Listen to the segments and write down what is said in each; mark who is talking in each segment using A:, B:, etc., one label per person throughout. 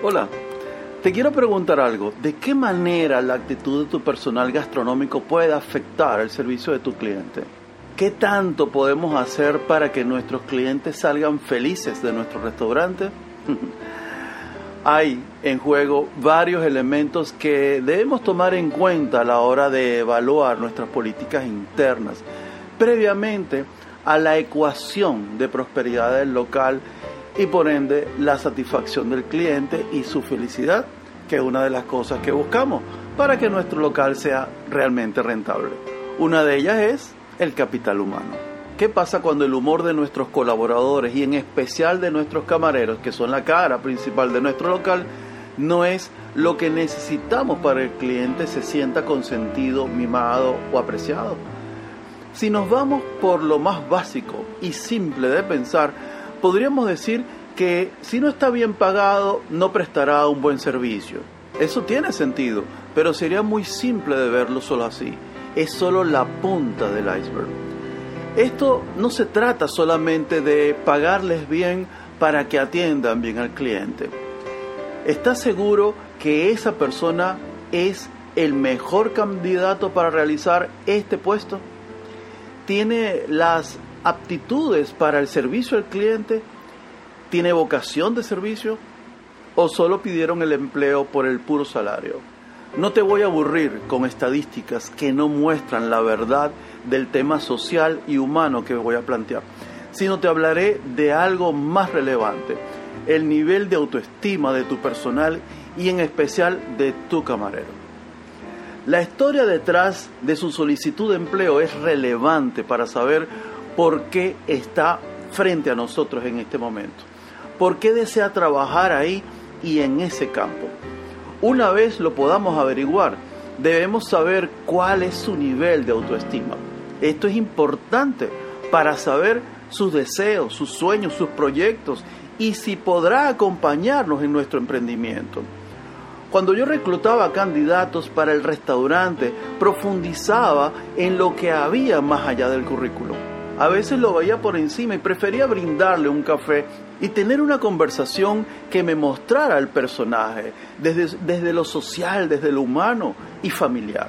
A: Hola, te quiero preguntar algo. ¿De qué manera la actitud de tu personal gastronómico puede afectar el servicio de tu cliente? ¿Qué tanto podemos hacer para que nuestros clientes salgan felices de nuestro restaurante? Hay en juego varios elementos que debemos tomar en cuenta a la hora de evaluar nuestras políticas internas, previamente a la ecuación de prosperidad del local y por ende la satisfacción del cliente y su felicidad, que es una de las cosas que buscamos para que nuestro local sea realmente rentable. Una de ellas es el capital humano. ¿Qué pasa cuando el humor de nuestros colaboradores y en especial de nuestros camareros, que son la cara principal de nuestro local, no es lo que necesitamos para que el cliente se sienta consentido, mimado o apreciado? Si nos vamos por lo más básico y simple de pensar, podríamos decir que si no está bien pagado, no prestará un buen servicio. Eso tiene sentido, pero sería muy simple de verlo solo así. Es solo la punta del iceberg. Esto no se trata solamente de pagarles bien para que atiendan bien al cliente. ¿Estás seguro que esa persona es el mejor candidato para realizar este puesto? ¿Tiene las aptitudes para el servicio al cliente? ¿Tiene vocación de servicio? ¿O solo pidieron el empleo por el puro salario? No te voy a aburrir con estadísticas que no muestran la verdad del tema social y humano que voy a plantear, sino te hablaré de algo más relevante, el nivel de autoestima de tu personal y en especial de tu camarero. La historia detrás de su solicitud de empleo es relevante para saber por qué está frente a nosotros en este momento, por qué desea trabajar ahí y en ese campo. Una vez lo podamos averiguar, debemos saber cuál es su nivel de autoestima. Esto es importante para saber sus deseos, sus sueños, sus proyectos y si podrá acompañarnos en nuestro emprendimiento. Cuando yo reclutaba candidatos para el restaurante, profundizaba en lo que había más allá del currículum. A veces lo veía por encima y prefería brindarle un café y tener una conversación que me mostrara el personaje, desde, desde lo social, desde lo humano y familiar.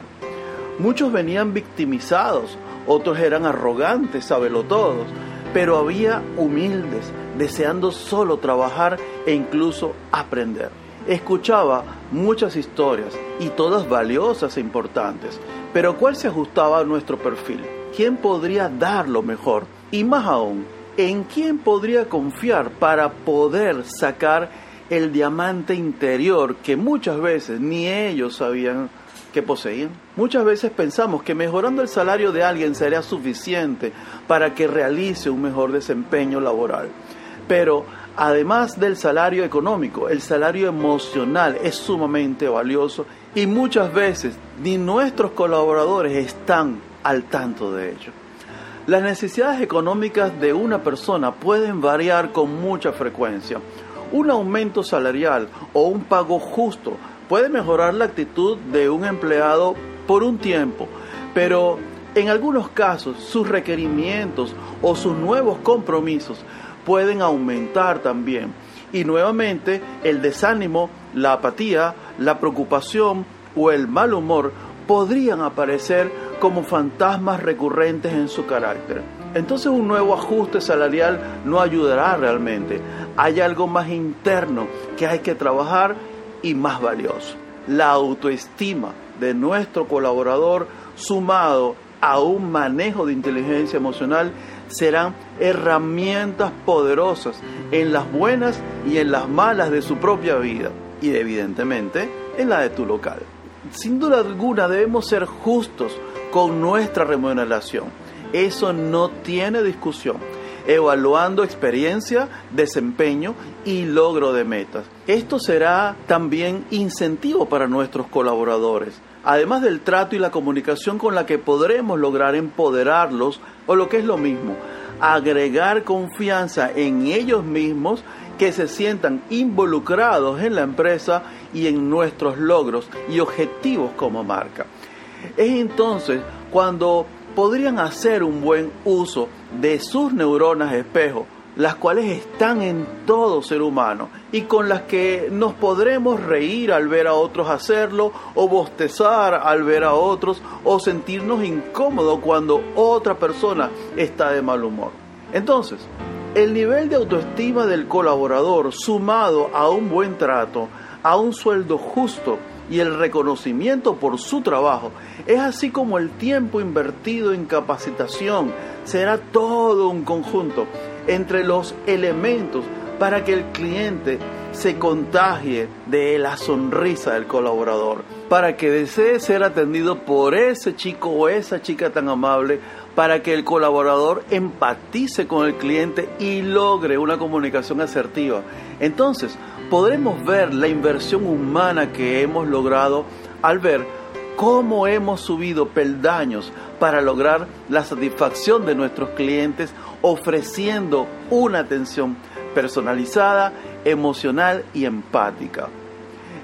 A: Muchos venían victimizados, otros eran arrogantes, todos, pero había humildes, deseando solo trabajar e incluso aprender. Escuchaba muchas historias y todas valiosas e importantes, pero ¿cuál se ajustaba a nuestro perfil? ¿Quién podría dar lo mejor? Y más aún, ¿en quién podría confiar para poder sacar el diamante interior que muchas veces ni ellos sabían que poseían? Muchas veces pensamos que mejorando el salario de alguien sería suficiente para que realice un mejor desempeño laboral. Pero además del salario económico, el salario emocional es sumamente valioso y muchas veces ni nuestros colaboradores están al tanto de ello. Las necesidades económicas de una persona pueden variar con mucha frecuencia. Un aumento salarial o un pago justo puede mejorar la actitud de un empleado por un tiempo, pero en algunos casos sus requerimientos o sus nuevos compromisos pueden aumentar también. Y nuevamente el desánimo, la apatía, la preocupación o el mal humor podrían aparecer como fantasmas recurrentes en su carácter. Entonces un nuevo ajuste salarial no ayudará realmente. Hay algo más interno que hay que trabajar y más valioso. La autoestima de nuestro colaborador sumado a un manejo de inteligencia emocional serán herramientas poderosas en las buenas y en las malas de su propia vida y evidentemente en la de tu local. Sin duda alguna debemos ser justos con nuestra remuneración. Eso no tiene discusión. Evaluando experiencia, desempeño y logro de metas. Esto será también incentivo para nuestros colaboradores además del trato y la comunicación con la que podremos lograr empoderarlos, o lo que es lo mismo, agregar confianza en ellos mismos, que se sientan involucrados en la empresa y en nuestros logros y objetivos como marca. Es entonces cuando podrían hacer un buen uso de sus neuronas espejo las cuales están en todo ser humano y con las que nos podremos reír al ver a otros hacerlo o bostezar al ver a otros o sentirnos incómodos cuando otra persona está de mal humor. Entonces, el nivel de autoestima del colaborador sumado a un buen trato, a un sueldo justo y el reconocimiento por su trabajo, es así como el tiempo invertido en capacitación será todo un conjunto entre los elementos para que el cliente se contagie de la sonrisa del colaborador, para que desee ser atendido por ese chico o esa chica tan amable, para que el colaborador empatice con el cliente y logre una comunicación asertiva. Entonces, podremos ver la inversión humana que hemos logrado al ver cómo hemos subido peldaños para lograr la satisfacción de nuestros clientes ofreciendo una atención personalizada, emocional y empática.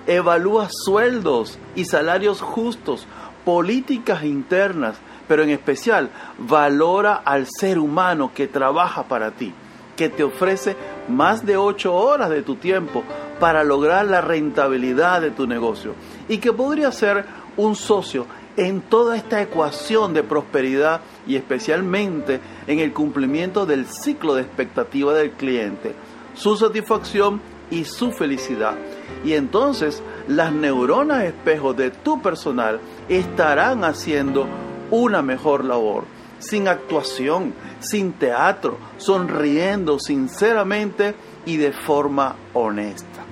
A: Evalúa sueldos y salarios justos, políticas internas, pero en especial valora al ser humano que trabaja para ti, que te ofrece más de ocho horas de tu tiempo para lograr la rentabilidad de tu negocio y que podría ser un socio en toda esta ecuación de prosperidad y especialmente en el cumplimiento del ciclo de expectativa del cliente, su satisfacción y su felicidad. Y entonces las neuronas espejo de tu personal estarán haciendo una mejor labor, sin actuación, sin teatro, sonriendo sinceramente y de forma honesta.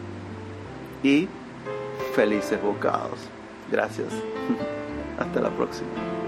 A: Y felices bocados. Gracias. Hasta la próxima.